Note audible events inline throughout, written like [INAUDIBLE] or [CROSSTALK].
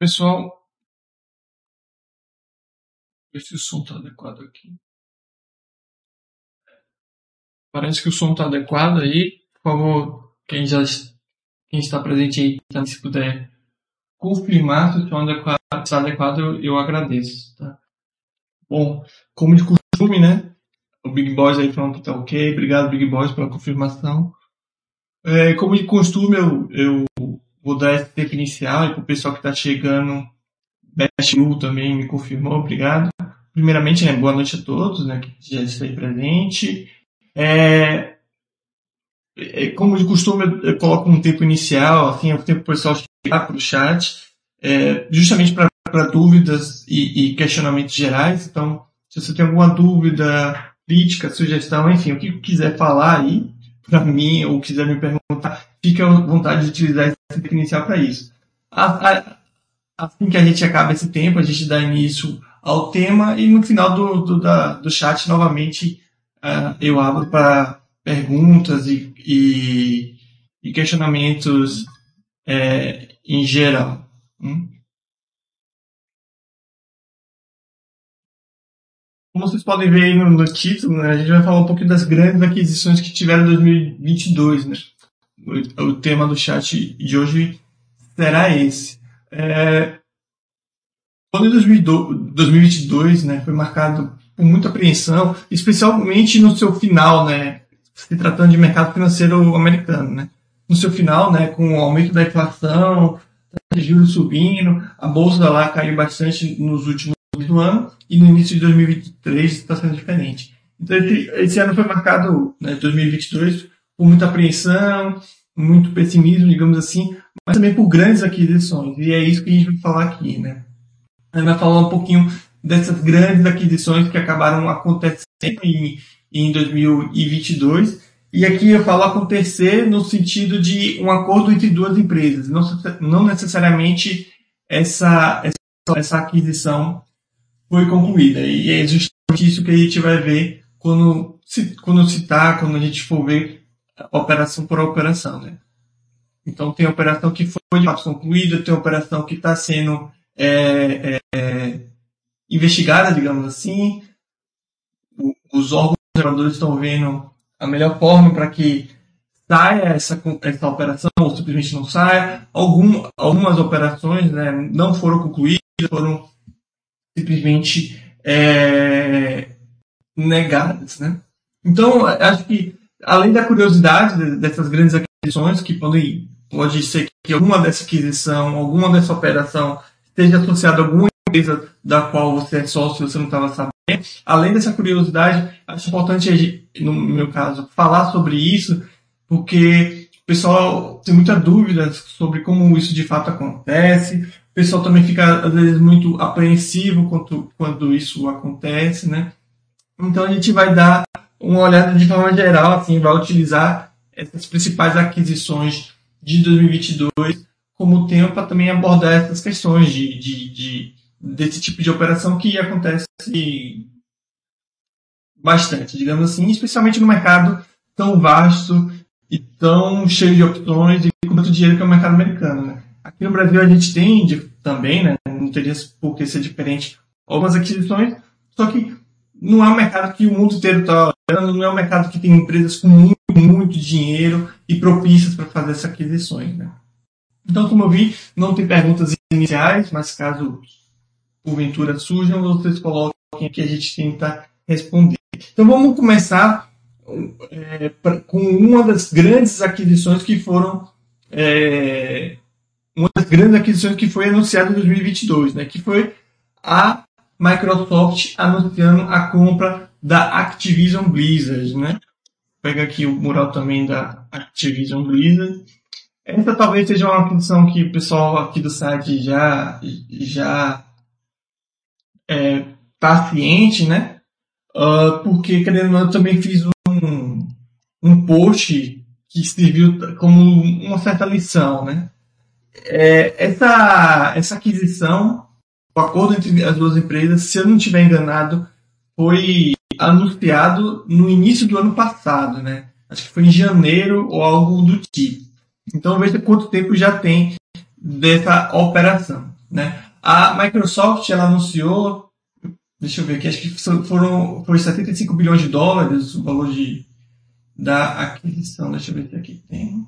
Pessoal, ver se o som está adequado aqui. Parece que o som está adequado aí. Por favor, quem já quem está presente aí, tá, se puder confirmar se o som está adequado, eu, eu agradeço. Tá? Bom, como de costume, né? O Big Boys aí falando que tá ok. Obrigado, Big Boys, pela confirmação. É, como de costume, eu, eu vou dar esse tempo inicial e para o pessoal que está chegando, Lu também me confirmou, obrigado. Primeiramente, né, boa noite a todos né, que já estão aí presente. É, é, como de costume, eu, coloco um tempo inicial, assim, é o tempo para o pessoal chegar para o chat, é, justamente para dúvidas e, e, questionamentos gerais. Então, se você tem alguma dúvida, crítica, sugestão, enfim, o que quiser falar aí para mim ou quiser me perguntar, fique à vontade de utilizar esse tempo inicial para isso. Assim que a gente acaba esse tempo, a gente dá início ao tema e no final do, do, da, do chat, novamente, uh, eu abro para perguntas e, e, e questionamentos é, em geral. Hum? Como vocês podem ver aí no, no título, né, a gente vai falar um pouquinho das grandes aquisições que tiveram em 2022. Né? O, tema do chat de hoje será esse. É, o ano de 2022 né, foi marcado por muita apreensão, especialmente no seu final, né, se tratando de mercado financeiro americano. Né. No seu final, né, com o aumento da inflação, juros subindo, a bolsa lá caiu bastante nos últimos do ano e no início de 2023 está sendo diferente. Então esse, esse ano foi marcado, né, 2022, por muita apreensão, muito pessimismo, digamos assim, mas também por grandes aquisições. E é isso que a gente vai falar aqui, né? A gente vai falar um pouquinho dessas grandes aquisições que acabaram acontecendo em, em 2022. E aqui eu falo acontecer no sentido de um acordo entre duas empresas, não, não necessariamente essa, essa, essa aquisição foi concluída. E é justamente isso que a gente vai ver quando, quando citar, quando a gente for ver operação por operação. Né? Então, tem operação que foi de fato concluída, tem operação que está sendo é, é, investigada, digamos assim. Os órgãos reguladores estão vendo a melhor forma para que saia essa, essa operação ou simplesmente não saia. Algum, algumas operações né, não foram concluídas, foram simplesmente é, negadas, né? Então, acho que além da curiosidade dessas grandes aquisições, que podem, pode ser que alguma dessa aquisição, alguma dessa operação esteja associada a alguma empresa da qual você é sócio e você não estava sabendo, além dessa curiosidade, acho importante, no meu caso, falar sobre isso, porque o pessoal tem muita dúvida sobre como isso de fato acontece, o pessoal também fica, às vezes, muito apreensivo quando, quando isso acontece, né? Então a gente vai dar uma olhada de forma geral, assim, vai utilizar essas principais aquisições de 2022 como tempo para também abordar essas questões de, de, de, desse tipo de operação que acontece bastante, digamos assim, especialmente no mercado tão vasto e tão cheio de opções e com tanto dinheiro que é o mercado americano, né? Aqui no Brasil a gente tem também, né? Não teria por que ser diferente algumas aquisições, só que não é um mercado que o mundo inteiro está olhando, não é um mercado que tem empresas com muito, muito dinheiro e propícias para fazer essas aquisições, né? Então, como eu vi, não tem perguntas iniciais, mas caso porventura surjam, vocês coloquem aqui a gente tenta responder. Então vamos começar é, pra, com uma das grandes aquisições que foram é, uma das grandes aquisições que foi anunciada em 2022, né, que foi a Microsoft anunciando a compra da Activision Blizzard, né? Pega aqui o mural também da Activision Blizzard. Essa talvez seja uma aquisição que o pessoal aqui do site já já é, tá ciente, né? Uh, porque, querendo ou não, eu também fiz um, um post que serviu como uma certa lição, né? É, essa, essa aquisição, o acordo entre as duas empresas, se eu não estiver enganado, foi anunciado no início do ano passado, né? Acho que foi em janeiro ou algo do tipo. Então veja quanto tempo já tem dessa operação. Né? A Microsoft ela anunciou, deixa eu ver aqui, acho que foram foi 75 bilhões de dólares o valor de, da aquisição. Deixa eu ver se aqui tem.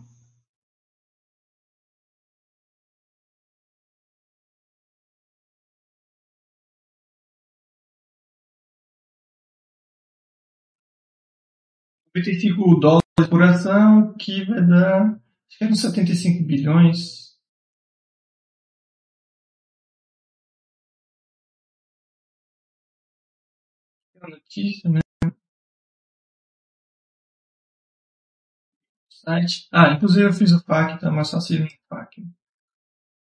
95 dólares por ação, que vai dar, acho que é uns 75 bilhões. É uma notícia, né? Site. Ah, inclusive eu fiz o FAQ, tá mais fácil no FAQ.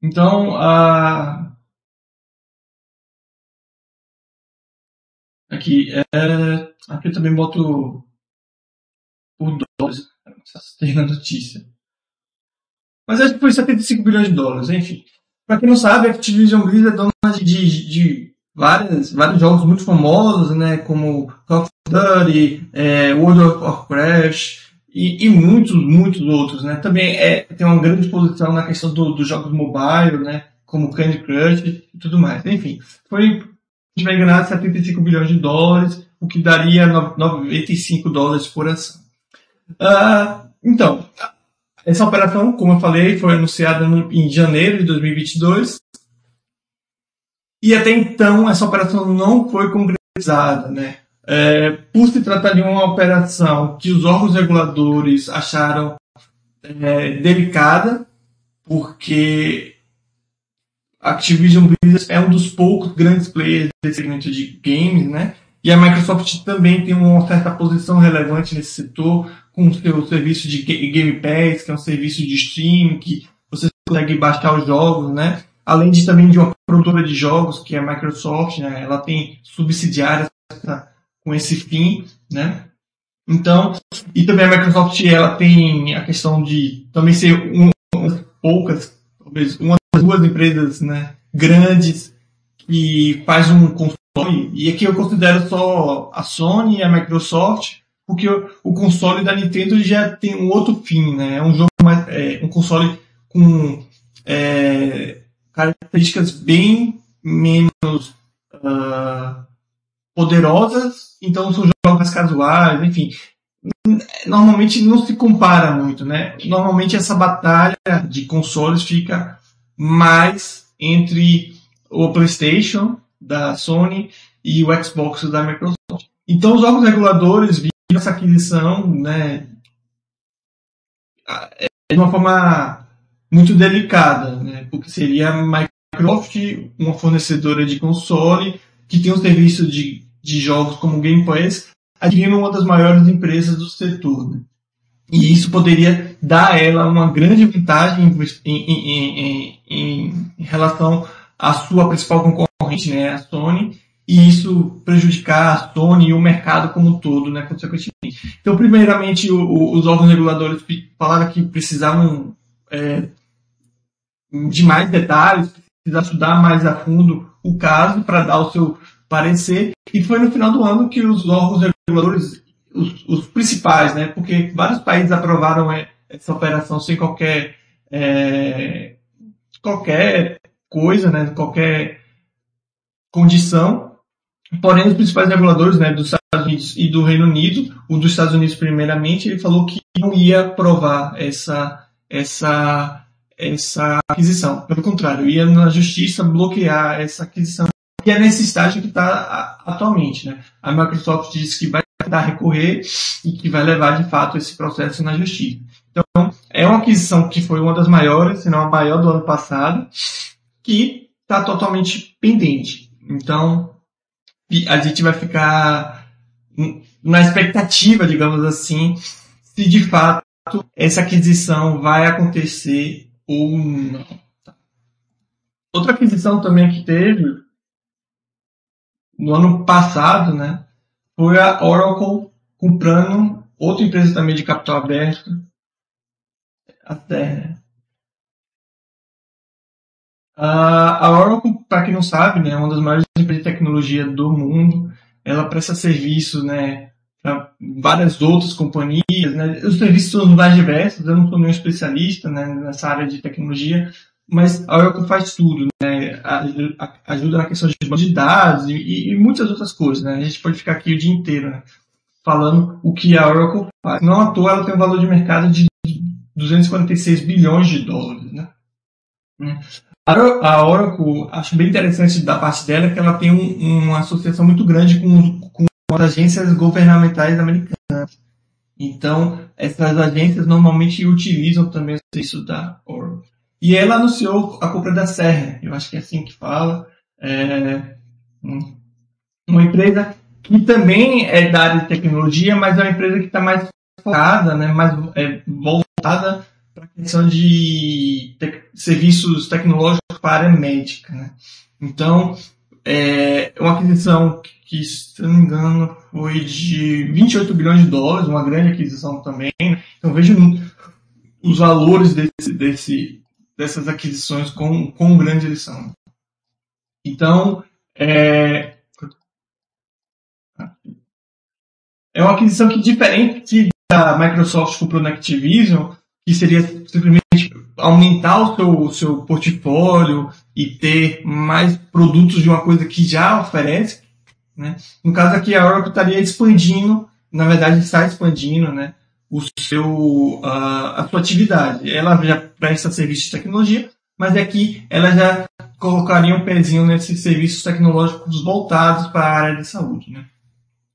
Então, a... Aqui, é... aqui eu também boto dólares. [LAUGHS] Na notícia. Mas acho que foi 75 bilhões de dólares, enfim. Pra quem não sabe, a Activision Blizzard é dona de, de, de várias, vários jogos muito famosos, né? Como Call of Duty, é, World of Warcraft e, e, muitos, muitos outros, né? Também é, tem uma grande exposição na questão do, dos jogos mobile, né? Como Candy Crush e tudo mais. Enfim, foi, a gente vai ganhar 75 bilhões de dólares, o que daria 95 dólares por ação. Uh, então, essa operação, como eu falei, foi anunciada no, em janeiro de 2022. E até então, essa operação não foi concretizada, né? É, por se tratar de uma operação que os órgãos reguladores acharam é, delicada, porque Activision Blizzard é um dos poucos grandes players desse segmento de games, né? E a Microsoft também tem uma certa posição relevante nesse setor, com o seu serviço de Game Pass, que é um serviço de streaming, que você consegue baixar os jogos, né? Além de também de uma produtora de jogos, que é a Microsoft, né? Ela tem subsidiárias com esse fim, né? Então, e também a Microsoft, ela tem a questão de também ser uma poucas, talvez uma das duas empresas, né, grandes que faz um console, e aqui eu considero só a Sony e a Microsoft, porque o, console da Nintendo já tem um outro fim, né? É um jogo mais, é, um console com é, características bem menos uh, poderosas, então são jogos mais casuais, enfim. Normalmente não se compara muito, né? Normalmente essa batalha de consoles fica mais entre o PlayStation da Sony e o Xbox da Microsoft. Então os órgãos reguladores essa aquisição, né, é de uma forma muito delicada, né, porque seria a Microsoft, uma fornecedora de console, que tem um serviço de, de jogos como Game Pass, adquirindo uma das maiores empresas do setor. Né? E isso poderia dar a ela uma grande vantagem em, em, em, em relação à sua principal concorrente, né, a Sony, e isso prejudicar a Sony e o mercado como um todo, né, consequentemente. Então, primeiramente, o, o, os órgãos reguladores falaram que precisavam é, de mais detalhes, precisavam estudar mais a fundo o caso para dar o seu parecer, e foi no final do ano que os órgãos reguladores, os, os principais, né, porque vários países aprovaram essa operação sem qualquer é, qualquer coisa, né, qualquer condição, Porém, os principais reguladores né, dos Estados Unidos e do Reino Unido, o dos Estados Unidos primeiramente, ele falou que não ia aprovar essa, essa, essa aquisição. Pelo contrário, ia na justiça bloquear essa aquisição, que é nesse estágio que está atualmente. Né? A Microsoft disse que vai tentar recorrer e que vai levar de fato esse processo na justiça. Então, é uma aquisição que foi uma das maiores, se não a maior do ano passado, que está totalmente pendente. Então, a gente vai ficar na expectativa, digamos assim, se de fato essa aquisição vai acontecer ou não. Outra aquisição também que teve no ano passado, né, foi a Oracle comprando outra empresa também de capital aberto, até a Oracle, para quem não sabe, né, é uma das maiores empresas de tecnologia do mundo. Ela presta serviços né, para várias outras companhias. Né. Os serviços são mais diversos, eu não sou nenhum especialista né, nessa área de tecnologia, mas a Oracle faz tudo, né? Ajuda na questão de dados e, e, muitas outras coisas, né? A gente pode ficar aqui o dia inteiro, né? Falando o que a Oracle faz. Não à toa ela tem um valor de mercado de 246 bilhões de dólares, né? A Oracle, acho bem interessante da parte dela que ela tem um, uma associação muito grande com, com as agências governamentais americanas. Então, essas agências normalmente utilizam também o serviço da Oracle. E ela anunciou a compra da Serra, eu acho que é assim que fala. É uma empresa que também é da área de tecnologia, mas é uma empresa que está mais focada, né, mais é, voltada para a questão de te serviços tecnológicos para médica. Né? Então, é uma aquisição que, se não me engano, foi de 28 bilhões de dólares, uma grande aquisição também. Né? Então, veja os valores desse, desse, dessas aquisições com, com grande eles Então, é, é uma aquisição que, diferente da Microsoft comprou na Activision, que seria simplesmente aumentar o seu, o seu portfólio e ter mais produtos de uma coisa que já oferece. Né? No caso aqui, a Oracle estaria expandindo, na verdade está expandindo né, o seu, uh, a sua atividade. Ela já presta serviço de tecnologia, mas aqui ela já colocaria um pezinho nesses serviços tecnológicos voltados para a área de saúde. Né?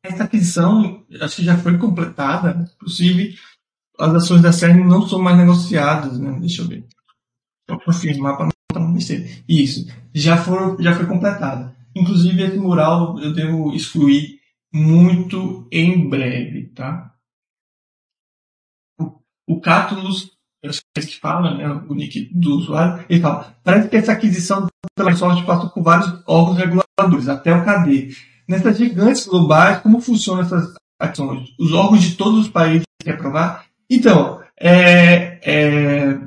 Essa aquisição, acho que já foi completada, inclusive as ações da CERN não são mais negociadas, né? Deixa eu ver. Vou confirmar para não estar Isso. Já, foram, já foi completada. Inclusive, esse mural eu devo excluir muito em breve, tá? O, o eu sei que fala, né? O nick do usuário, ele fala, parece que essa aquisição da Microsoft passou por vários órgãos reguladores, até o KD. Nessas gigantes globais, como funcionam essas ações? Os órgãos de todos os países que aprovar então, é, é,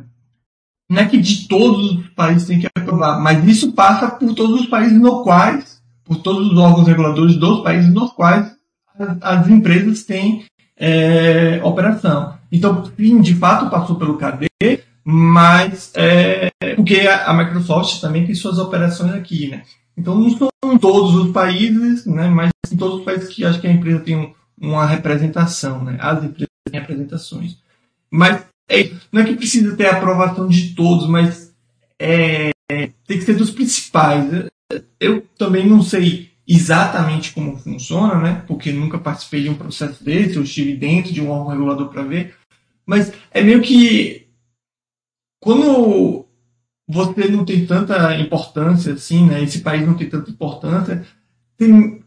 não é que de todos os países tem que aprovar, mas isso passa por todos os países no quais, por todos os órgãos reguladores dos países nos quais as, as empresas têm é, operação. Então, sim, de fato passou pelo KD, mas é, porque a, Microsoft também tem suas operações aqui, né? Então não são todos os países, né? Mas em todos os países que acho que a empresa tem um, uma representação, né? As empresas em apresentações. Mas é, não é que precisa ter a aprovação de todos, mas é, tem que ser dos principais. Eu também não sei exatamente como funciona, né? Porque nunca participei de um processo desse, eu estive dentro de um órgão regulador para ver. Mas é meio que quando você não tem tanta importância assim, né? Esse país não tem tanta importância, tem,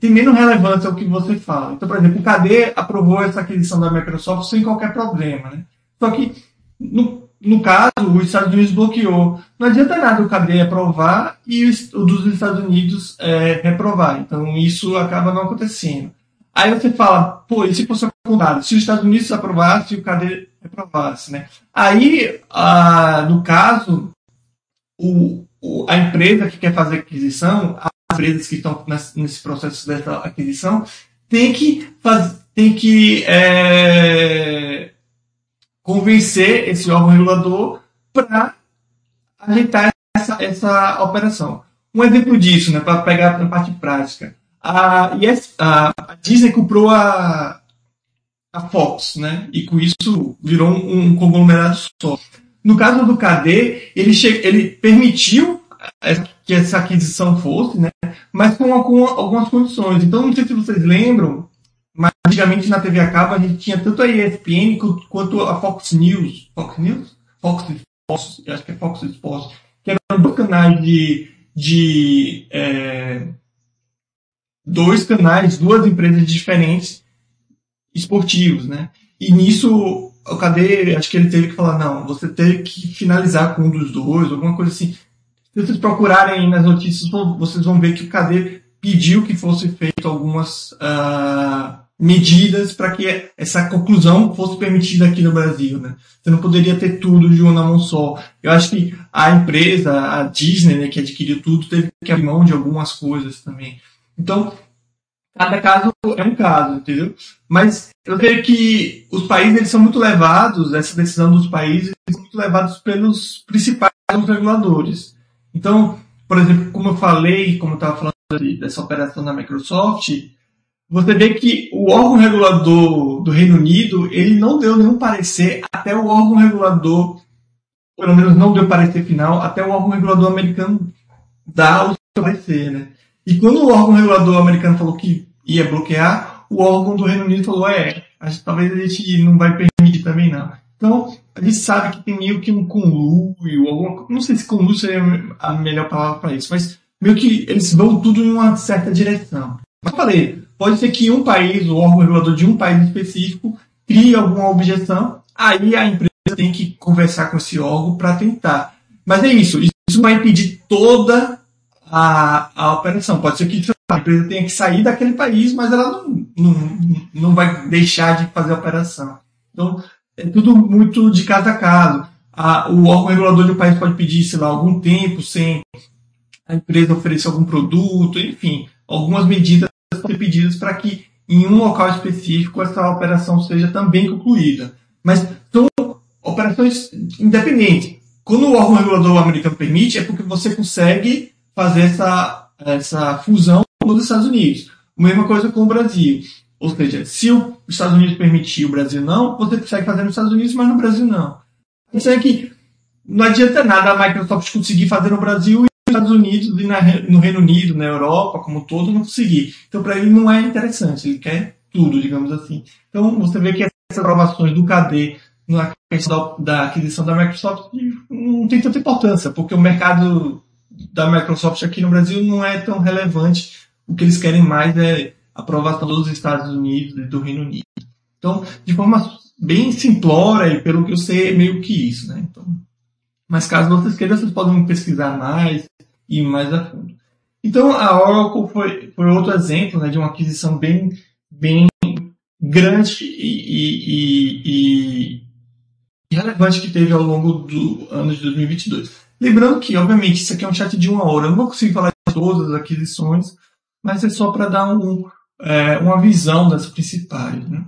tem menos relevância o que você fala. Então, por exemplo, o KD aprovou essa aquisição da Microsoft sem qualquer problema. Né? Só que, no, no caso, os Estados Unidos bloqueou. Não adianta nada o KD aprovar e o dos Estados Unidos é, reprovar. Então, isso acaba não acontecendo. Aí você fala, pô, e se fosse contrário? Se os Estados Unidos aprovasse e o KD reprovasse, né? Aí, ah, no caso, o, o, a empresa que quer fazer aquisição, empresas que estão nesse processo dessa aquisição tem que, faz, tem que é, convencer esse órgão regulador para ajeitar essa, essa operação. Um exemplo disso, né, para pegar a parte prática. A, yes, a, a Disney comprou a, a Fox, né, e com isso virou um, um conglomerado só. No caso do KD, ele, che, ele permitiu que essa aquisição fosse, né? mas com, algumas condições. Então, não sei se vocês lembram, mas antigamente na TV a cabo a gente tinha tanto a ESPN quanto a Fox News. Fox News? Fox Sports, acho que é Fox Sports, que eram dois canais de, de é, dois canais, duas empresas diferentes esportivos, né? E nisso o KD, acho que ele teve que falar, não, você teve que finalizar com um dos dois, alguma coisa assim. Se vocês procurarem nas notícias, vocês vão ver que o KD pediu que fosse feito algumas uh, medidas para que essa conclusão fosse permitida aqui no Brasil, né? Você não poderia ter tudo de uma mão só. Eu acho que a empresa, a Disney, né, que adquiriu tudo, teve que abrir mão de algumas coisas também. Então, cada caso é um caso, entendeu? Mas eu vejo que os países eles são muito levados, essa decisão dos países, muito levados pelos principais reguladores. Então, por exemplo, como eu falei, como eu estava falando dessa operação da Microsoft, você vê que o órgão regulador do Reino Unido, ele não deu nenhum parecer até o órgão regulador, pelo menos não deu parecer final, até o órgão regulador americano dar o seu parecer, né? E quando o órgão regulador americano falou que ia bloquear, o órgão do Reino Unido falou, é, talvez a gente não vai permitir também não. Então, gente sabe que tem meio que um conluio, não sei se conluio seria a melhor palavra para isso, mas meio que eles vão tudo em uma certa direção. Mas falei, pode ser que um país, o órgão regulador de um país específico, crie alguma objeção, aí a empresa tem que conversar com esse órgão para tentar. Mas é isso, isso vai impedir toda a, a operação. Pode ser que a empresa tenha que sair daquele país, mas ela não, não, não vai deixar de fazer a operação. Então, é tudo muito de caso a caso. A, o órgão regulador do país pode pedir, sei lá, algum tempo sem a empresa oferecer algum produto, enfim, algumas medidas ser pedidas para que em um local específico essa operação seja também concluída. Mas são operações independentes. Quando o órgão regulador americano permite, é porque você consegue fazer essa, essa fusão nos Estados Unidos. Mesma coisa com o Brasil. Ou seja, se os Estados Unidos permitir o Brasil não, você consegue fazer nos Estados Unidos, mas no Brasil não. Isso é que não adianta nada a Microsoft conseguir fazer no Brasil Estados Unidos e na, no Reino Unido, na Europa como todo, não conseguir. Então, para ele não é interessante, ele quer tudo, digamos assim. Então, você vê que essas aprovações do KD na questão da, da aquisição da Microsoft não tem tanta importância, porque o mercado da Microsoft aqui no Brasil não é tão relevante. O que eles querem mais é aprovação dos Estados Unidos e do Reino Unido. Então, de forma bem simplória, e pelo que eu sei, é meio que isso, né? Então, mas caso vocês queiram, vocês podem pesquisar mais, ir mais a fundo. Então, a Oracle foi, foi outro exemplo né, de uma aquisição bem, bem grande e, e, e, e relevante que teve ao longo do ano de 2022. Lembrando que, obviamente, isso aqui é um chat de uma hora. Eu não vou conseguir falar de todas as aquisições, mas é só para dar um, é, uma visão das principais. Né?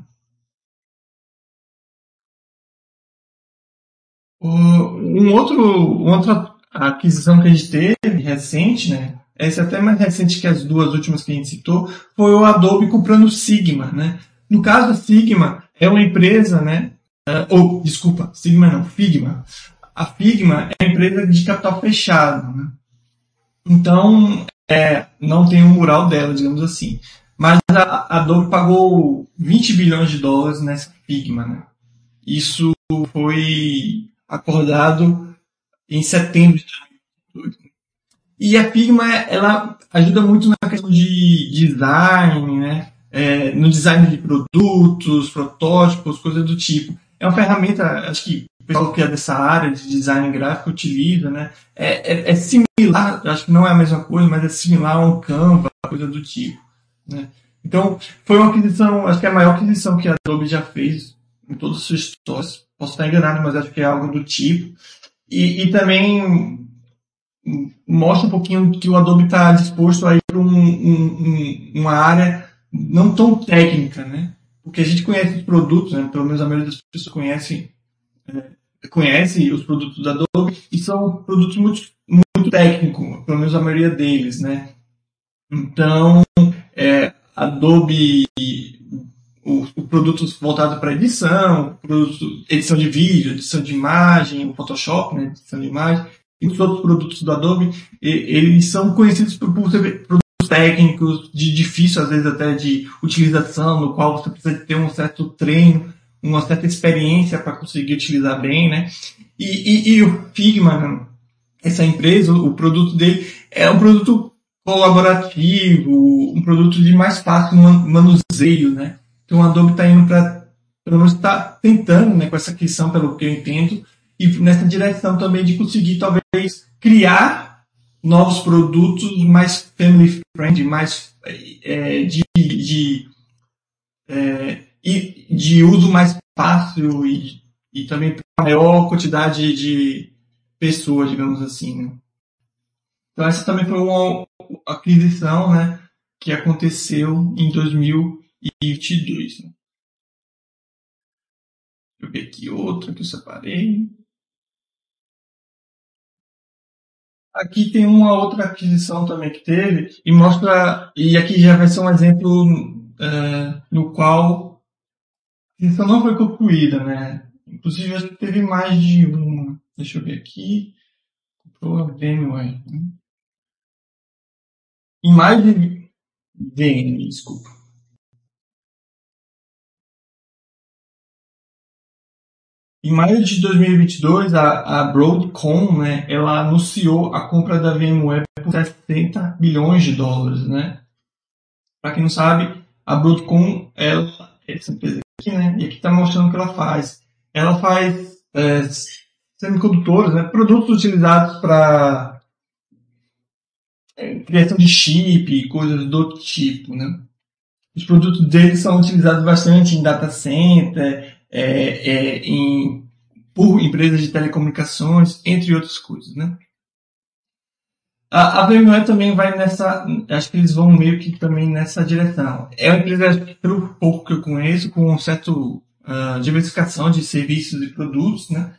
Um outro, outra aquisição que a gente teve recente, né? Essa é até mais recente que as duas últimas que a gente citou, foi o Adobe comprando o Sigma, né? No caso, a Sigma é uma empresa, né? Uh, ou, desculpa, Sigma não, Figma. A Figma é uma empresa de capital fechado, né? Então, é, não tem um mural dela, digamos assim. Mas a Adobe pagou 20 bilhões de dólares nessa Figma, né? Isso foi acordado em setembro de 2022. E a Figma, ela ajuda muito na questão de design, né? É, no design de produtos, protótipos, coisas do tipo. É uma ferramenta, acho que o pessoal que é dessa área de design gráfico utiliza, né? É, é, é similar, acho que não é a mesma coisa, mas é similar a um Canva, coisa do tipo. Né? Então, foi uma aquisição, acho que é a maior aquisição que a Adobe já fez em todas as suas histórias. Posso estar enganado, mas acho que é algo do tipo. E, e também mostra um pouquinho que o Adobe está disposto a ir para um, um, uma área não tão técnica, né? Porque a gente conhece os produtos, né? pelo menos a maioria das pessoas conhece, é, conhece os produtos da Adobe e são produtos muito, muito técnicos, pelo menos a maioria deles, né? Então, é, Adobe os, produtos voltados para edição, produtos, edição de vídeo, edição de imagem, o Photoshop, né, edição de imagem, e os outros produtos do Adobe, e, eles são conhecidos por, por produtos técnicos, de difícil às vezes até de utilização, no qual você precisa ter um certo treino, uma certa experiência para conseguir utilizar bem, né? E, e, e o Figma, essa empresa, o produto dele é um produto colaborativo, um produto de mais fácil manuseio, né? Então a Adobe está indo para, pelo menos está tentando, né, com essa questão, pelo que eu entendo, e nessa direção também de conseguir talvez criar novos produtos mais family friendly, mais é, de, de, é, de uso mais fácil e, e também para maior quantidade de pessoas, digamos assim. Né? Então essa também foi uma aquisição né, que aconteceu em 2022. Né? Deixa eu ver aqui outra que eu separei. aqui tem uma outra aquisição também que teve e mostra, e aqui já vai ser um exemplo uh, no qual a aquisição não foi concluída, né? Inclusive, teve mais de uma. Deixa eu ver aqui. Comprou a VMware. Em mais de. VM, desculpa. Em maio de 2022, a, a Broadcom, né, ela anunciou a compra da VMware por 60 bilhões de dólares, né? Para quem não sabe, a Broadcom, ela, essa empresa aqui, né, e aqui está mostrando o que ela faz. Ela faz é, semicondutores, né, produtos utilizados para criação de chip e coisas do tipo, né? Os produtos deles são utilizados bastante em data center, é, é, em, por empresas de telecomunicações, entre outras coisas, né? A, a VMware também vai nessa, acho que eles vão meio que também nessa direção. É uma empresa, pelo pouco que eu conheço, com um certo uh, diversificação de serviços e produtos, né?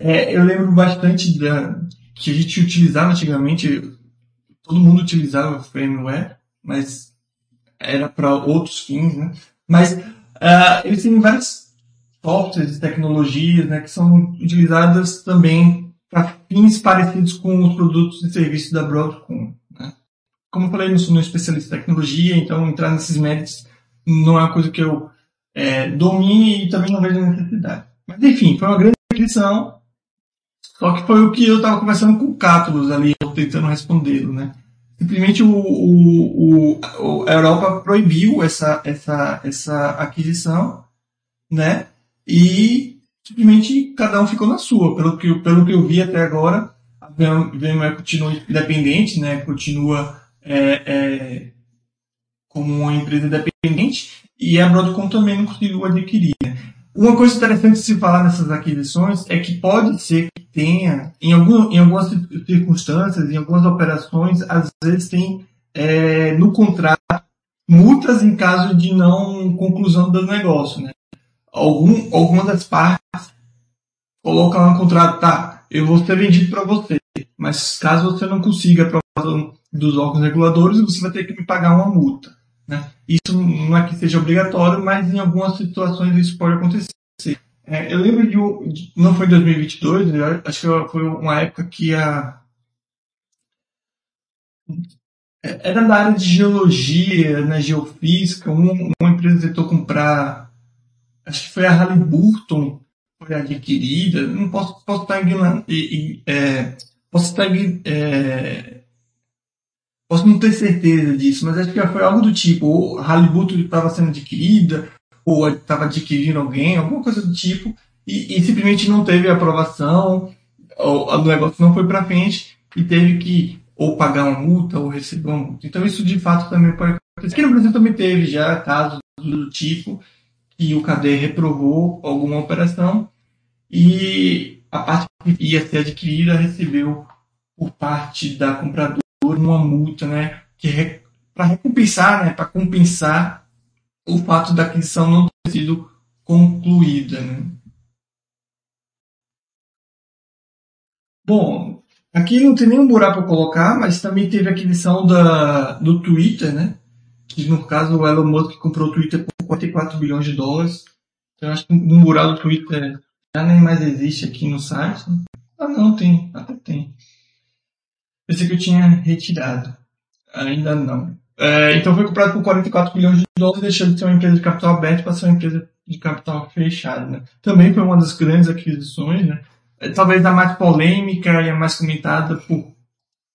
É, eu lembro bastante da, que a gente utilizava antigamente, todo mundo utilizava o firmware, mas era para outros fins, né? Mas uh, eles têm várias softwares tecnologias né, que são utilizadas também para fins parecidos com os produtos e serviços da Broadcom. Né? Como eu falei, não sou um especialista em tecnologia, então entrar nesses méritos não é uma coisa que eu é, domine e também não vejo necessidade. Mas enfim, foi uma grande aquisição, só que foi o que eu estava conversando com o Cátulos ali, tentando respondê-lo, né? Simplesmente o, o, o, a Europa proibiu essa, essa, essa aquisição, né? e simplesmente cada um ficou na sua. Pelo que, pelo que eu vi até agora, a VMware continua independente, né? continua é, é, como uma empresa independente e a Broadcom também não conseguiu adquirir. Uma coisa interessante de se falar nessas aquisições é que pode ser que tenha, em, algum, em algumas circunstâncias, em algumas operações, às vezes tem é, no contrato multas em caso de não conclusão do negócio. Né? algum, alguma das partes coloca lá no contrato, tá, eu vou ser vendido para você, mas caso você não consiga a aprovação dos órgãos reguladores, você vai ter que me pagar uma multa. Né? Isso não é que seja obrigatório, mas em algumas situações isso pode acontecer. É, eu lembro de, um, de, não foi em 2022, acho que foi uma época que a era da área de geologia, né, geofísica, uma, uma empresa tentou comprar acho que foi a Halliburton foi adquirida, não posso, posso estar enganando, é, posso estar é, posso não ter certeza disso, mas acho que foi algo do tipo, ou a Halliburton estava sendo adquirida, ou estava adquirindo alguém, alguma coisa do tipo, e, e simplesmente não teve aprovação, ou o negócio não foi para frente e teve que ou pagar uma multa ou receber uma multa. Então isso de fato também pode acontecer. Aqui no Brasil também teve já casos do tipo, e o KD reprovou alguma operação e a parte que ia ser adquirida recebeu por parte da compradora uma multa, né, que para recompensar, né, para compensar o fato da aquisição não ter sido concluída, né. Bom, aqui não tem nenhum buraco para colocar, mas também teve a aquisição da, do Twitter, né, que no caso o Elon Musk comprou o Twitter por 54 bilhões de dólares. Então, acho que um mural do Twitter já nem mais existe aqui no site. Ah, não, tem. Até tem. Pensei que eu tinha retirado. Ainda não. É, então foi comprado por 44 bilhões de dólares, deixando de ser uma empresa de capital aberto para ser uma empresa de capital fechado. Né? Também foi uma das grandes aquisições, né? É, talvez a mais polêmica e a mais comentada por,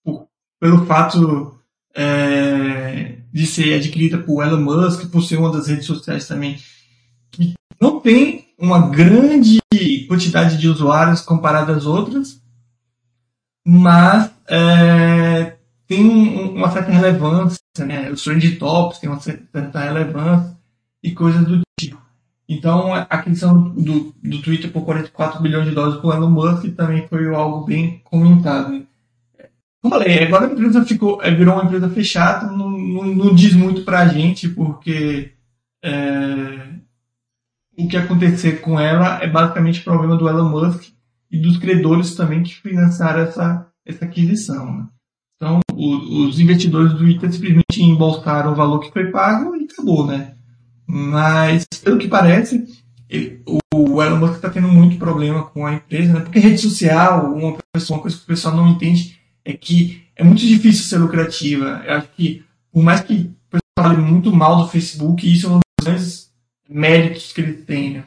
por pelo fato é, de ser adquirida por Elon Musk, por ser uma das redes sociais também que não tem uma grande quantidade de usuários comparada às outras, mas é, tem um, uma certa relevância, né? Os trend tops tem uma certa relevância e coisas do tipo. Então, a aquisição do, do Twitter por 44 bilhões de dólares por Elon Musk também foi algo bem comentado. Como falei, agora a empresa ficou, é, virou uma empresa fechada, não, não, não diz muito pra gente, porque é, o que acontecer com ela é basicamente problema do Elon Musk e dos credores também que financiaram essa essa aquisição. Né? Então, o, os investidores do Twitter simplesmente embolsaram o valor que foi pago e acabou, né? Mas, pelo que parece, o Elon Musk está tendo muito problema com a empresa, né? Porque rede social, uma, pessoa, uma coisa que o pessoal não entende é que é muito difícil ser lucrativa. Eu acho que, por mais que o pessoal fale muito mal do Facebook, isso é um dos grandes méritos que ele tem, né?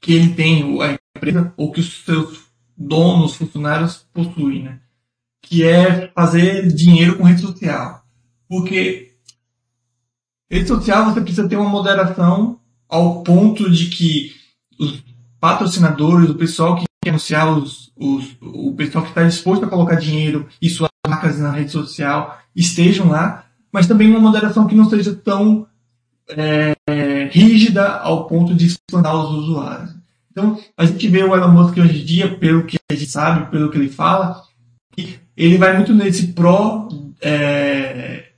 Que ele tem, a empresa, ou que os seus donos, funcionários possuem, né? Que é fazer dinheiro com rede social. Porque rede social você precisa ter uma moderação ao ponto de que os patrocinadores, o pessoal que quer anunciar os, os, o pessoal que está disposto a colocar dinheiro e suas marcas na rede social estejam lá, mas também uma moderação que não seja tão é, rígida ao ponto de espantar os usuários. Então, a gente vê o Elon Musk hoje em dia, pelo que a gente sabe, pelo que ele fala, ele vai muito nesse pró é,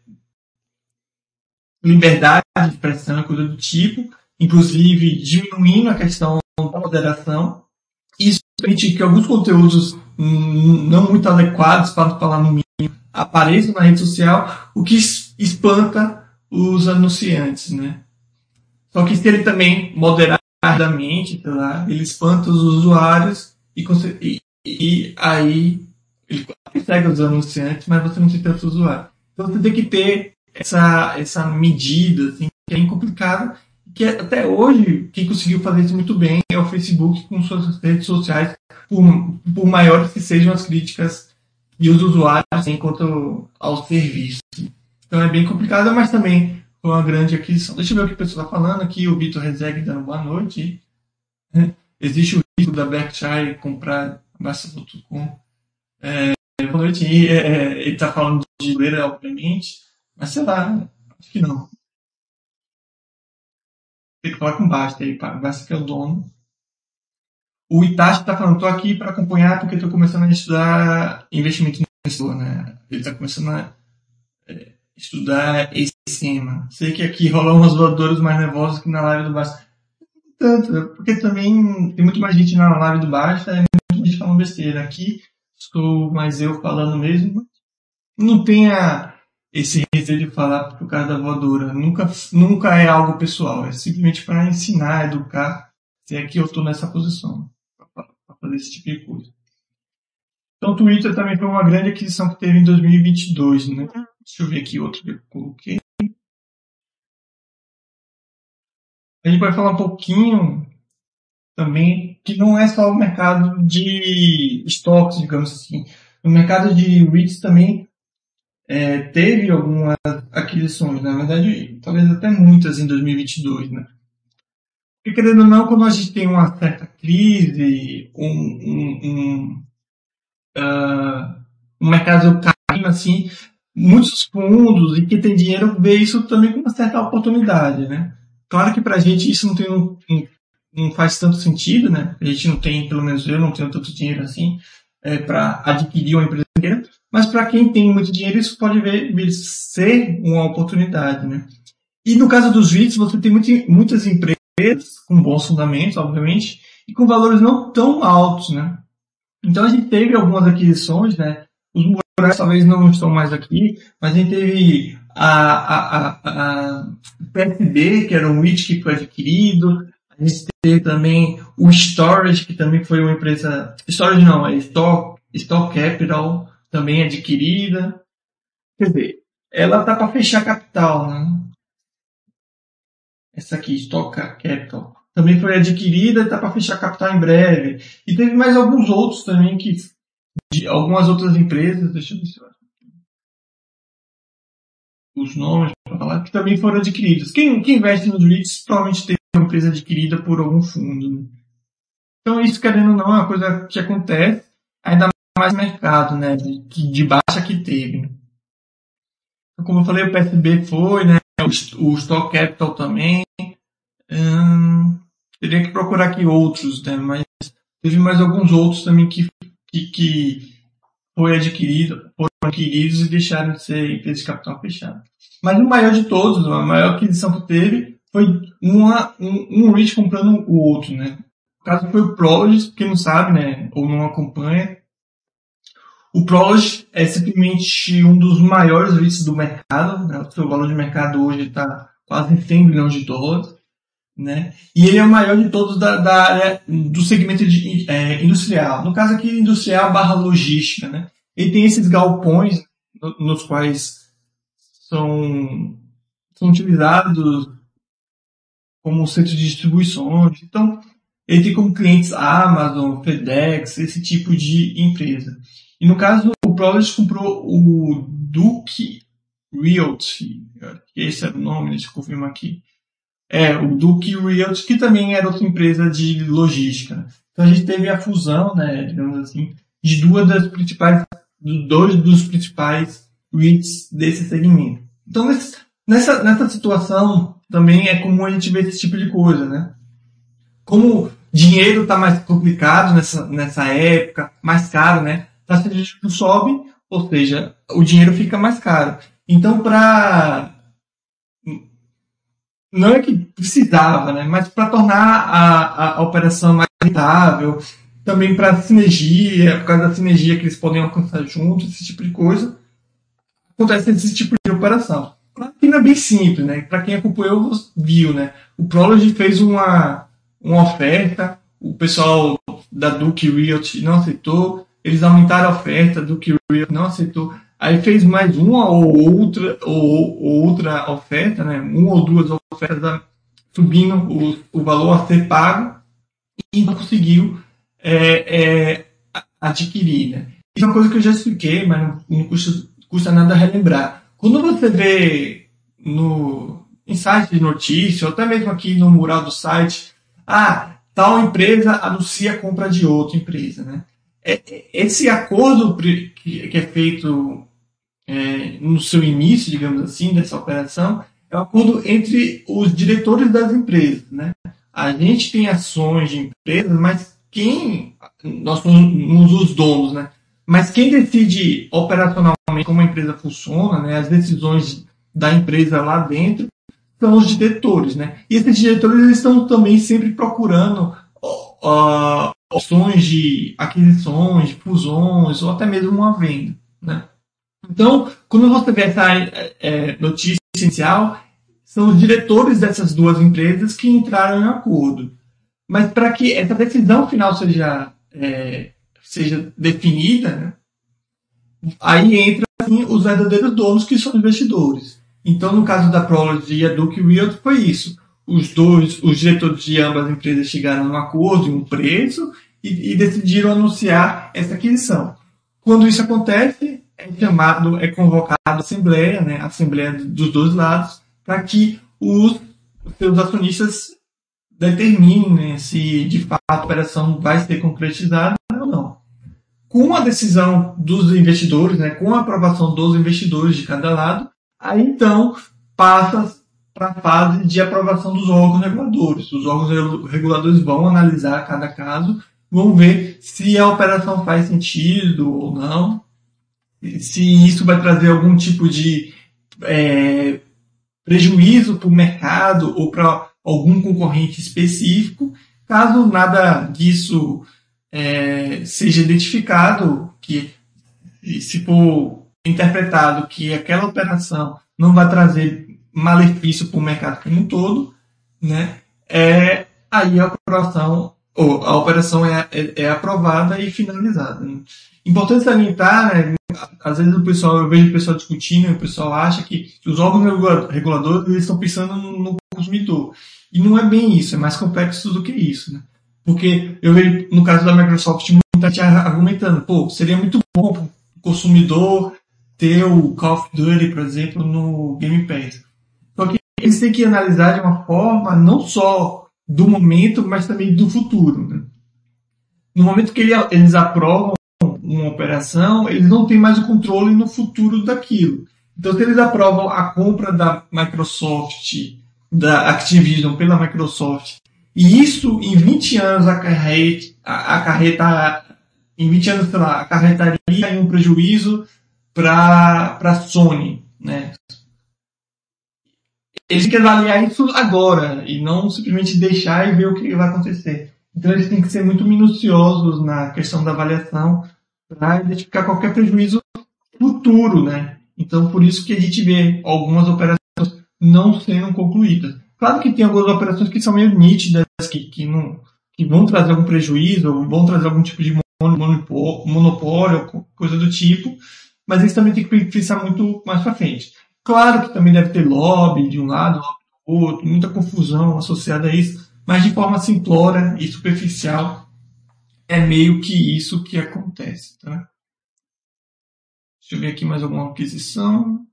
liberdade de expressão coisa do tipo, inclusive diminuindo a questão da moderação. Isso permite que alguns conteúdos não muito adequados, para falar no mínimo, apareçam na rede social, o que espanta os anunciantes, né? Só que se ele também moderadamente, tá ele espanta os usuários e, e, e aí ele consegue os anunciantes, mas você não tem tantos usuários. Então você tem que ter essa, essa medida, assim, que é bem complicada, que até hoje quem conseguiu fazer isso muito bem é o Facebook com suas redes sociais, por, por maiores que sejam as críticas e os usuários enquanto ao serviço. Então é bem complicado, mas também foi uma grande aquisição. Deixa eu ver o que o pessoal está falando aqui. O Vitor Rezeg dando boa noite. [LAUGHS] Existe o risco da Berkshire comprar a Basta.com. É, boa noite. E, é, é ele está falando de goleira, obviamente. Mas sei lá, acho que não. Tem que falar com Basta aí, Basta que é o dono. O Itachi está falando, estou aqui para acompanhar porque estou começando a estudar investimento no investidor, né? Ele está começando a é, estudar esse tema. Sei que aqui rolam umas voadores mais nervosos que na live do Basta. Tanto, porque também tem muito mais gente na live do Basta e muita gente falando besteira. Aqui estou mais eu falando mesmo. Não tenha esse receio de falar por causa da voadora. Nunca, nunca é algo pessoal. É simplesmente para ensinar, educar. Se é que eu estou nessa posição. Para fazer esse tipo de coisa. Então, o Twitter também foi uma grande aquisição que teve em 2022, né? Deixa eu ver aqui outro que eu coloquei. A gente vai falar um pouquinho também que não é só o mercado de estoques, digamos assim. O mercado de REITs também é, teve algumas aquisições, na verdade, talvez até muitas em 2022, né? Porque, querendo ou não, quando a gente tem uma certa crise, um, um, um, uh, um mercado caindo assim, muitos fundos e quem tem dinheiro vê isso também como uma certa oportunidade, né? Claro que para a gente isso não tem um, um, não faz tanto sentido, né? A gente não tem, pelo menos eu não tenho tanto dinheiro assim é, para adquirir uma empresa inteira, mas para quem tem muito dinheiro isso pode ver, ser uma oportunidade, né? E no caso dos REITs, você tem muito, muitas empresas com bons fundamentos, obviamente, e com valores não tão altos, né? Então a gente teve algumas aquisições, né? Os talvez não estão mais aqui, mas a gente teve a, a, a, a PSB, que era um REIT que foi adquirido, a gente teve também o Storage, que também foi uma empresa, Storage não, é Stock, Stock Capital, também adquirida. Quer dizer, ela tá para fechar capital, né? Essa aqui, Stock Capital, também foi adquirida e está para fechar capital em breve. E teve mais alguns outros também que de algumas outras empresas, deixa eu ver se eu os nomes para falar, que também foram adquiridos. Quem, quem investe nos REITs provavelmente tem empresa adquirida por algum fundo. Né? Então isso, querendo ou não, é uma coisa que acontece, ainda mais no mercado, né, de, de baixa que teve. Então, como eu falei, o PSB foi, né, o, o Stock Capital também. Hum, teria que procurar aqui outros, né, mas teve mais alguns outros também que que, que foi adquirido, foram adquiridos e deixaram de ser empresas de capital fechado. Mas o maior de todos, a maior aquisição que teve foi uma, um, um REIT comprando o outro, né? O caso foi o Prologis, quem não sabe, né, ou não acompanha. O Prolog é simplesmente um dos maiores REITs do mercado, né? o seu valor de mercado hoje está quase 100 bilhões de dólares, né? E ele é o maior de todos da, da área do segmento de, é, industrial. No caso aqui, industrial barra logística, né? Ele tem esses galpões no, nos quais são, são utilizados como centro de distribuições. Então, ele tem como clientes Amazon, FedEx, esse tipo de empresa. E no caso, o Prolog comprou o Duke Realty, esse era o nome, deixa eu confirmar aqui. É, o Duke Realty, que também era outra empresa de logística. Então a gente teve a fusão, né, digamos assim, de duas das principais, dois dos principais REITs desse segmento. Então nessa, nessa situação também é comum a gente ver esse tipo de coisa, né? Como dinheiro está mais complicado nessa, nessa época, mais caro, né? Taxa de juros sobe, ou seja, o dinheiro fica mais caro. Então, para não é que precisava, né? Mas para tornar a, a, operação mais rentável, também para sinergia, por causa da sinergia que eles podem alcançar juntos, esse tipo de coisa, acontece esse tipo de operação. Não é bem simples, né? Para quem acompanhou, viu, né? O Prolog fez uma, uma oferta, o pessoal da Duke Realty não aceitou, eles aumentaram a oferta, Duke Realty não aceitou, aí fez mais uma ou outra, ou, outra oferta, né? Uma ou duas ofertas subindo o, o valor a ser pago e não conseguiu é, é, adquirir, né? Isso é uma coisa que eu já expliquei, mas não, não custa, custa nada relembrar. Quando você vê no, em site de notícia, ou até mesmo aqui no mural do site, ah, tal empresa anuncia a compra de outra empresa, né? É, esse acordo que é feito é, no seu início, digamos assim, dessa operação, é um acordo entre os diretores das empresas, né? A gente tem ações de empresas, mas quem, nós somos os donos, né? Mas quem decide operacionalmente como a empresa funciona, né? As decisões da empresa lá dentro, são os diretores, né? E esses diretores eles estão também sempre procurando uh, opções de aquisições, fusões ou até mesmo uma venda, né? Então, quando você vê essa é, notícia inicial, são os diretores dessas duas empresas que entraram em acordo. Mas para que essa decisão final seja, é, seja definida, né? aí entra assim, os verdadeiros donos que são investidores. Então, no caso da Prolog e a Duke Realty, foi isso. Os dois, os diretores de ambas as empresas chegaram a um acordo um preço e, e decidiram anunciar essa aquisição. Quando isso acontece, é chamado, é convocado a assembleia, né, a assembleia dos dois lados, para que os seus acionistas determinem né, se de fato a operação vai ser concretizada. Com a decisão dos investidores, né, com a aprovação dos investidores de cada lado, Aí então passa para a fase de aprovação dos órgãos reguladores. Os órgãos reguladores vão analisar cada caso, vão ver se a operação faz sentido ou não, se isso vai trazer algum tipo de é, prejuízo para o mercado ou para algum concorrente específico. Caso nada disso é, seja identificado, que se for interpretado que aquela operação não vai trazer malefício para o mercado como um todo, né? É, aí a operação, ou a operação é, é, é aprovada e finalizada. Né? Importante salientar, né, às vezes o pessoal, eu vejo o pessoal discutindo, o pessoal acha que os órgãos reguladores eles estão pensando no consumidor. E não é bem isso, é mais complexo do que isso, né? Porque eu vejo, no caso da Microsoft, muita gente argumentando, pô, seria muito bom para o consumidor ter o Call of Duty, por exemplo, no Game Pass. Só que eles têm que analisar de uma forma não só do momento, mas também do futuro. Né? No momento que eles aprovam uma operação, eles não têm mais o controle no futuro daquilo. Então, se eles aprovam a compra da Microsoft, da Activision pela Microsoft, e isso em 20 anos acarreta, acarreta em 20 anos, sei lá, acarretaria em um prejuízo para a Sony, né? Eles têm que avaliar isso agora e não simplesmente deixar e ver o que vai acontecer. Então eles têm que ser muito minuciosos na questão da avaliação para identificar qualquer prejuízo futuro, né? Então, por isso que a gente vê algumas operações não sendo concluídas. Claro que tem algumas operações que são meio nítidas, que, que, não, que vão trazer algum prejuízo, ou vão trazer algum tipo de monopólio, coisa do tipo, mas isso também tem que pensar muito mais para frente. Claro que também deve ter lobby de um lado, lobby do outro, muita confusão associada a isso, mas de forma simplória e superficial é meio que isso que acontece. Tá? Deixa eu ver aqui mais alguma aquisição.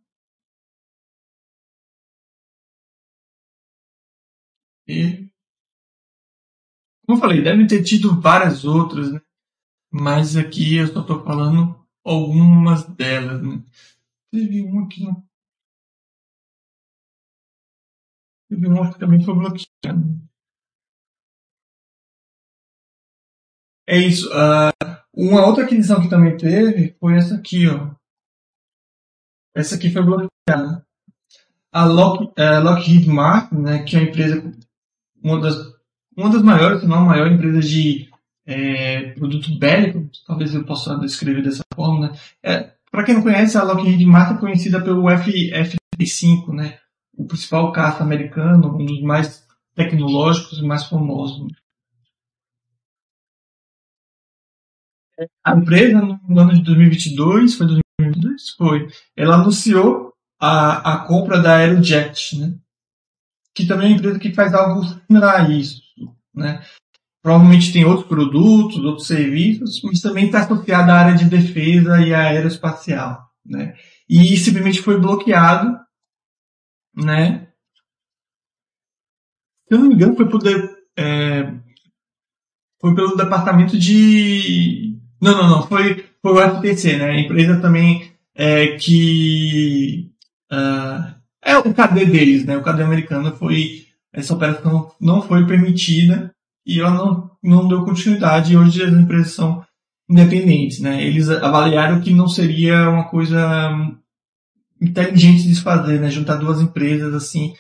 E, como eu falei, deve ter tido várias outras, né? mas aqui eu só estou falando algumas delas. Né? Teve uma que não. Teve uma que também foi bloqueada. É isso. Uh, uma outra aquisição que também teve foi essa aqui, ó. Essa aqui foi bloqueada. A Lock, uh, Lockheed Martin, né, que é uma empresa, uma das, uma das maiores, se não a maior empresa de é, produto bélico, talvez eu possa descrever dessa forma, né? É, Para quem não conhece, a Lockheed Martin é conhecida pelo F-35, né? O principal caça americano, um dos mais tecnológicos e mais famosos. A empresa, no ano de 2022, foi 2022? Foi. Ela anunciou a, a compra da Aerojet, né? Que também é uma empresa que faz algo similar a isso, né? Provavelmente tem outros produtos, outros serviços, mas também está associada à área de defesa e aeroespacial, né? E simplesmente foi bloqueado, né? Se eu não me engano, foi, é, foi pelo departamento de não, não, não. Foi, foi o FTC, né? A empresa também é, que uh, é o KD deles, né? O KD americano foi essa operação não foi permitida e ela não, não deu continuidade. E hoje as empresas são independentes, né? Eles avaliaram que não seria uma coisa inteligente de se fazer, né? Juntar duas empresas assim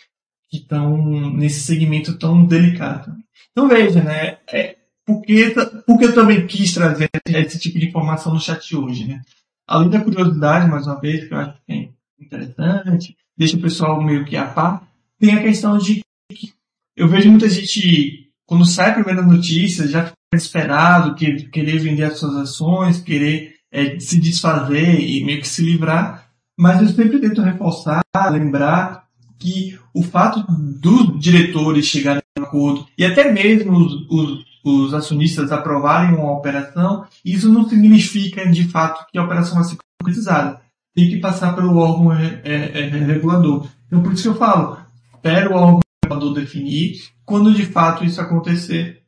que estão nesse segmento tão delicado. Então veja, né? É, porque, porque eu também quis trazer esse tipo de informação no chat hoje, né? Além da curiosidade, mais uma vez, que eu acho que é interessante, deixa o pessoal meio que a par, tem a questão de que eu vejo muita gente, quando sai a primeira notícia, já fica desesperado, que, querer vender as suas ações, querer é, se desfazer e meio que se livrar, mas eu sempre tento reforçar, lembrar que o fato dos diretores chegarem a um acordo, e até mesmo os, os os acionistas aprovarem uma operação, isso não significa de fato que a operação vai ser concretizada. Tem que passar pelo órgão é, é, regulador. Então por isso que eu falo, espera o órgão regulador definir, quando de fato isso acontecer,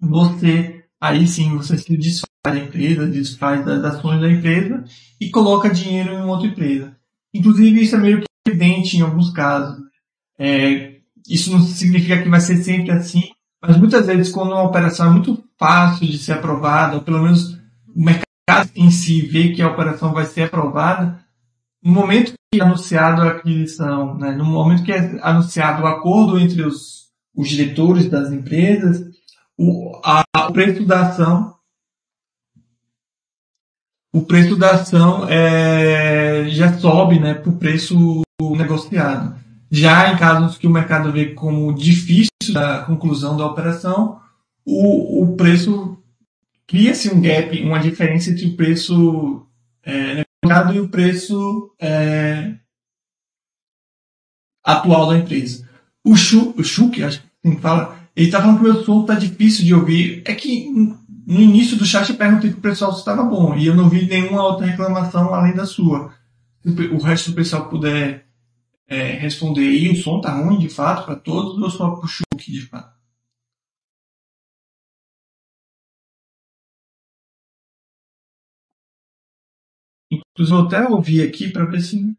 você, aí sim, você se desfaz da empresa, desfaz das ações da empresa e coloca dinheiro em outra empresa. Inclusive isso é meio que evidente em alguns casos. É, isso não significa que vai ser sempre assim, mas muitas vezes, quando uma operação é muito fácil de ser aprovada, ou pelo menos o mercado em si vê que a operação vai ser aprovada, no momento que é anunciado a aquisição, né, no momento que é anunciado o acordo entre os, os diretores das empresas, o, a, o preço da ação o preço da ação é, já sobe né, para o preço negociado. Já em casos que o mercado vê como difícil da conclusão da operação, o, o preço cria-se um gap, uma diferença entre o preço é, mercado e o preço é, atual da empresa. O Schuch, acho que fala, ele está falando que o meu som está difícil de ouvir. É que no início do chat eu perguntei para o pessoal se estava bom e eu não vi nenhuma outra reclamação além da sua. Se o resto do pessoal puder é, responder aí, o som tá ruim de fato para todos ou só pro Chuck de fato? Inclusive, vou até ouvir aqui para ver se.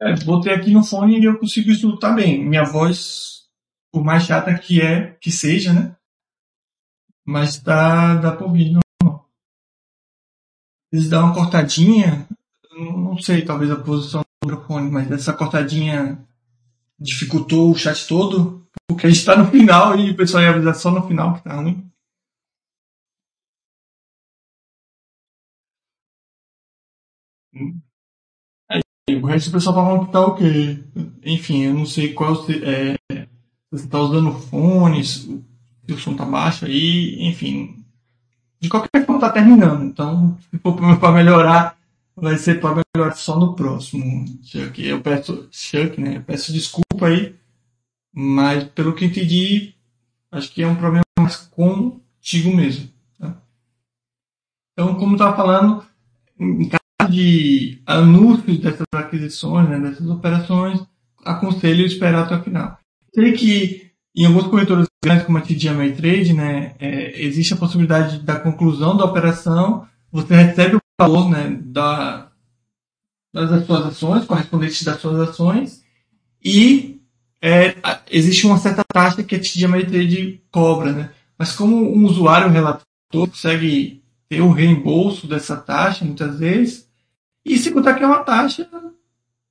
É, botei aqui no fone e eu consigo escutar bem. Minha voz, por mais chata que é, que seja, né? Mas tá, dá pra ouvir vezes dá uma cortadinha, não sei, talvez a posição do microfone, mas essa cortadinha dificultou o chat todo, porque a gente está no final e o pessoal ia avisar só no final que tá ruim. Aí, o resto do pessoal falando que tá ok. Enfim, eu não sei qual é, se você tá usando fones, se o som tá baixo aí, enfim. De qualquer forma tá terminando, então se for para melhorar, vai ser para melhorar só no próximo. Chuck, eu peço, Chuck, né? Eu peço desculpa aí, mas pelo que entendi, acho que é um problema mais contigo mesmo. Tá? Então, como estava falando, em caso de anúncios dessas aquisições, né, dessas operações, aconselho esperar até o final. Sei que em alguns corretores grandes, como a TD Ameritrade, né, é, existe a possibilidade da conclusão da operação, você recebe o valor né, da, das suas ações, correspondente das suas ações, e é, existe uma certa taxa que a TD Ameritrade cobra. Né? Mas como um usuário, um relator, consegue ter o reembolso dessa taxa, muitas vezes, e se contar que é uma taxa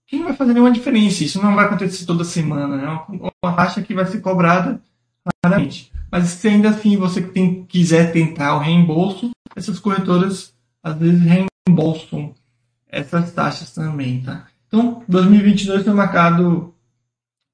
que não vai fazer nenhuma diferença. Isso não vai acontecer toda semana. É uma, uma taxa que vai ser cobrada raramente. Mas se ainda assim você tem, quiser tentar o reembolso, essas corretoras às vezes reembolsam essas taxas também, tá? Então, 2022 foi marcado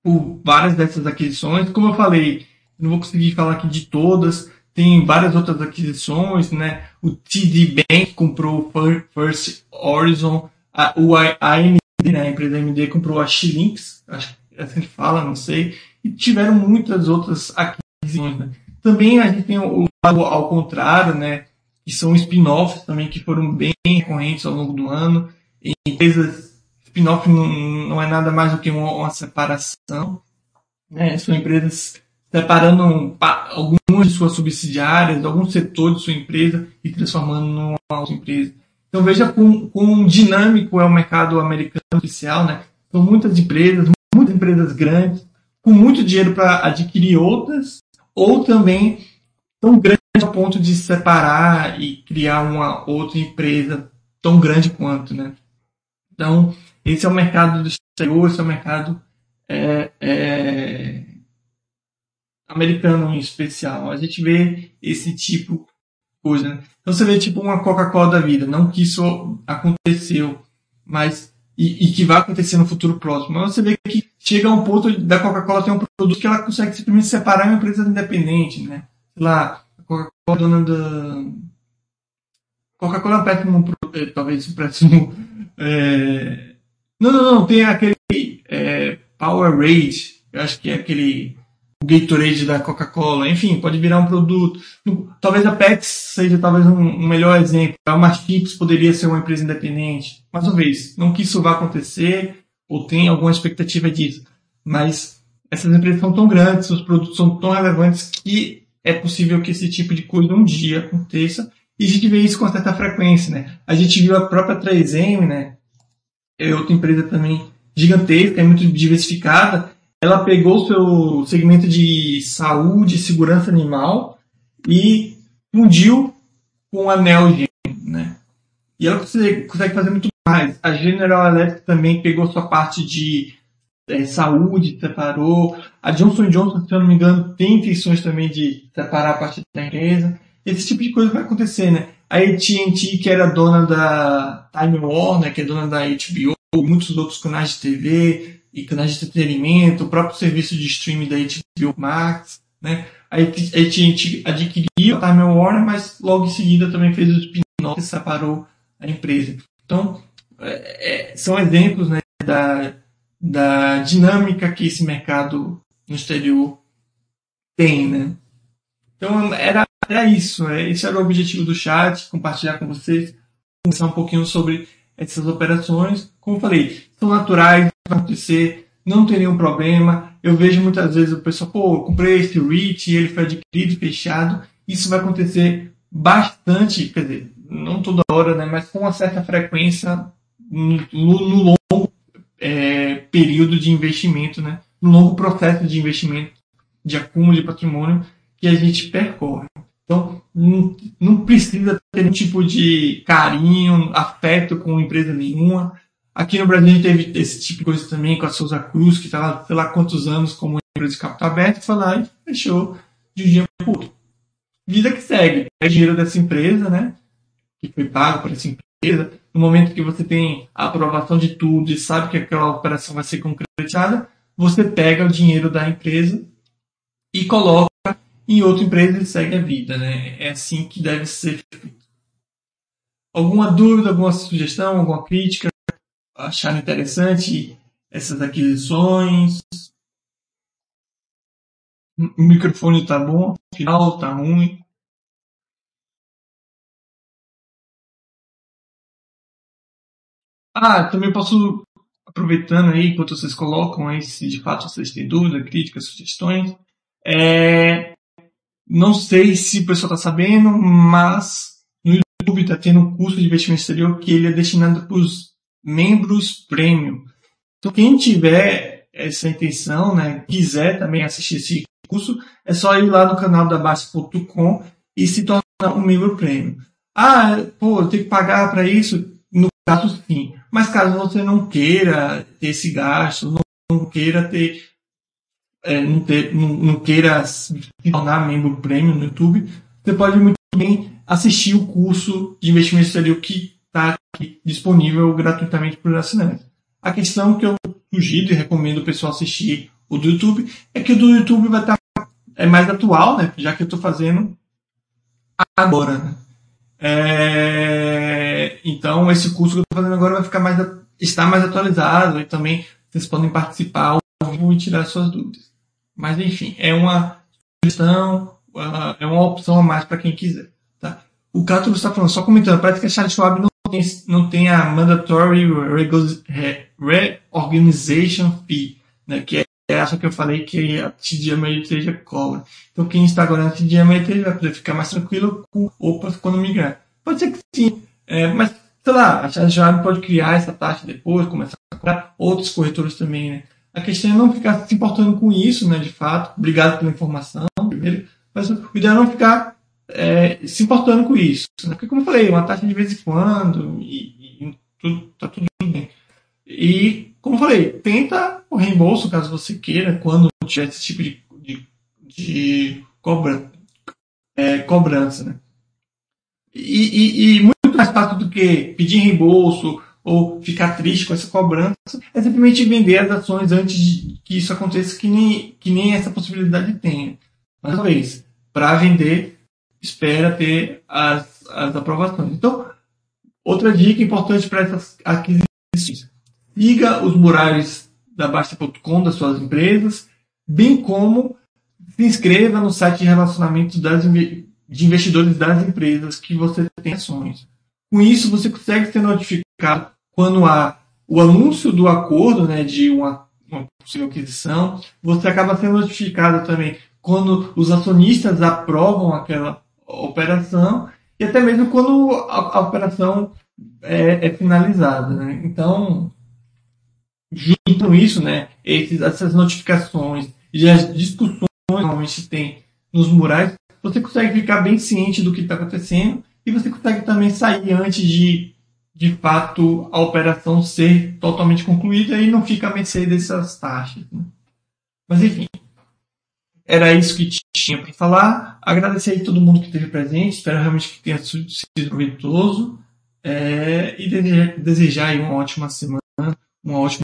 por várias dessas aquisições. Como eu falei, não vou conseguir falar aqui de todas. Tem várias outras aquisições, né? O TD Bank comprou o First Horizon, a, o AMD, né? a empresa AMD comprou a Xilinx, acho que é assim que fala, não sei. E tiveram muitas outras aquisições, né? Também a gente tem o lado ao contrário, né? que são spin-offs também que foram bem recorrentes ao longo do ano. Empresas spin-off não, não, é nada mais do que uma, uma separação. Né? São empresas separando algumas de suas subsidiárias, algum setor de sua empresa e transformando numa outra empresa. Então veja quão, quão dinâmico é o mercado americano oficial, né? São muitas empresas, muitas empresas grandes, com muito dinheiro para adquirir outras, ou também tão grandes ao ponto de separar e criar uma outra empresa tão grande quanto, né? Então, esse é o mercado do exterior, esse é o mercado é, é, americano em especial. A gente vê esse tipo de coisa. Né? Então você vê tipo uma Coca-Cola da vida, não que isso aconteceu, mas e, e, que vai acontecer no futuro próximo. Mas você vê que chega a um ponto da Coca-Cola ter um produto que ela consegue simplesmente separar uma empresa independente, né? Sei lá, Coca-Cola dona da. Coca-Cola é um péssimo, é, talvez um péssimo. É... Não, não, não, tem aquele é, Powerade, eu acho que é aquele Gatorade da Coca-Cola, enfim, pode virar um produto. Talvez a Pets seja talvez um, um melhor exemplo. A Mastips poderia ser uma empresa independente. Mais uma vez, não que isso vá acontecer, ou tem alguma expectativa disso. Mas essas empresas são tão grandes, os produtos são tão relevantes que é possível que esse tipo de coisa um dia aconteça. E a gente vê isso com certa frequência, né? A gente viu a própria 3M, né? É outra empresa também gigantesca, é muito diversificada. Ela pegou o seu segmento de saúde segurança animal e fundiu com a Neogen, né? E ela consegue fazer muito mais. A General Electric também pegou sua parte de é, saúde, separou. A Johnson Johnson, se eu não me engano, tem intenções também de separar a parte da empresa. Esse tipo de coisa vai acontecer, né? A AT&T, que era dona da Time Warner, que é dona da HBO, muitos outros canais de TV e canais de entretenimento, o próprio serviço de streaming da HBO Max, né? A AT&T adquiriu a Time Warner, mas logo em seguida também fez o spin-off e separou a empresa. Então, é, é, são exemplos né, da, da dinâmica que esse mercado no exterior tem, né? Então era, era isso, né? esse era o objetivo do chat, compartilhar com vocês, conversar um pouquinho sobre essas operações. Como falei, são naturais, vai acontecer, não tem nenhum problema. Eu vejo muitas vezes o pessoal, pô, eu comprei esse REIT, ele foi adquirido, fechado. Isso vai acontecer bastante, quer dizer, não toda hora, né? Mas com uma certa frequência no, no longo é, período de investimento, né? Um longo processo de investimento, de acúmulo de patrimônio que a gente percorre. Então, não, precisa ter nenhum tipo de carinho, afeto com empresa nenhuma. Aqui no Brasil a gente teve esse tipo de coisa também com a Souza Cruz, que está lá, sei lá quantos anos como empresa de capital aberto, foi lá e fechou de um dia para o outro. Vida que segue. É dinheiro dessa empresa, né? Que foi pago por essa empresa. No momento que você tem a aprovação de tudo e sabe que aquela operação vai ser concretizada, você pega o dinheiro da empresa e coloca em outra empresa e segue a vida, né? É assim que deve ser feito. Alguma dúvida, alguma sugestão, alguma crítica? Acharam interessante essas aquisições? O microfone tá bom, final tá ruim. Ah, também posso, aproveitando aí, enquanto vocês colocam aí, se de fato vocês têm dúvida, críticas, sugestões, é, não sei se o pessoal está sabendo, mas no YouTube está tendo um curso de investimento exterior que ele é destinado para os membros premium. Então quem tiver essa intenção, né, quiser também assistir esse curso, é só ir lá no canal da Basta.com e se tornar um membro premium. Ah, pô, eu tenho que pagar para isso? No caso, sim. Mas caso você não queira ter esse gasto, não queira ter é, não, ter, não, não, queira se tornar membro premium no YouTube, você pode muito bem assistir o curso de investimento exterior que está disponível gratuitamente para os assinantes. A questão que eu sugiro e recomendo o pessoal assistir o do YouTube é que o do YouTube vai estar é mais atual, né? Já que eu estou fazendo agora. Né? É, então esse curso que eu estou fazendo agora vai ficar mais está mais atualizado e também vocês podem participar ao vivo e tirar suas dúvidas. Mas enfim, é uma sugestão, é uma opção a mais para quem quiser. Tá? O Cato está falando, só comentando, parece que a Charles Schwab não tem, não tem a Mandatory Reorganization Fee, né, que é essa que eu falei que a TD Ameritrade cobra. Então quem está agora na TD Ameritrade vai poder ficar mais tranquilo com OPAs quando migrar. Pode ser que sim, é, mas sei lá, a Charles Schwab pode criar essa taxa depois, começar a cobrar outros corretores também, né? A questão é não ficar se importando com isso, né, de fato. Obrigado pela informação, primeiro. Mas o ideal é não ficar é, se importando com isso. Né? Porque, como eu falei, uma taxa de vez em quando e, e tudo, tá tudo bem. E, como eu falei, tenta o reembolso caso você queira, quando tiver esse tipo de, de, de cobra, é, cobrança, né? E, e, e muito mais fácil do que pedir reembolso ou ficar triste com essa cobrança, é simplesmente vender as ações antes de que isso aconteça, que nem, que nem essa possibilidade tenha. Mais uma vez, para vender, espera ter as, as aprovações. Então, outra dica importante para essas aquisições: siga os murais da Basta.com das suas empresas, bem como se inscreva no site de relacionamento das, de investidores das empresas que você tem ações. Com isso, você consegue ser notificado quando há o anúncio do acordo, né, de uma, uma possível aquisição, você acaba sendo notificado também quando os acionistas aprovam aquela operação e até mesmo quando a, a operação é, é finalizada. Né? Então, junto com isso, né, esses, essas notificações e as discussões que normalmente tem nos murais, você consegue ficar bem ciente do que está acontecendo e você consegue também sair antes de de fato a operação ser totalmente concluída e não fica a mercê dessas taxas. Né? Mas enfim, era isso que tinha para falar. Agradecer a todo mundo que esteve presente, espero realmente que tenha sido proveitoso é, e desejar, desejar uma ótima semana, uma ótima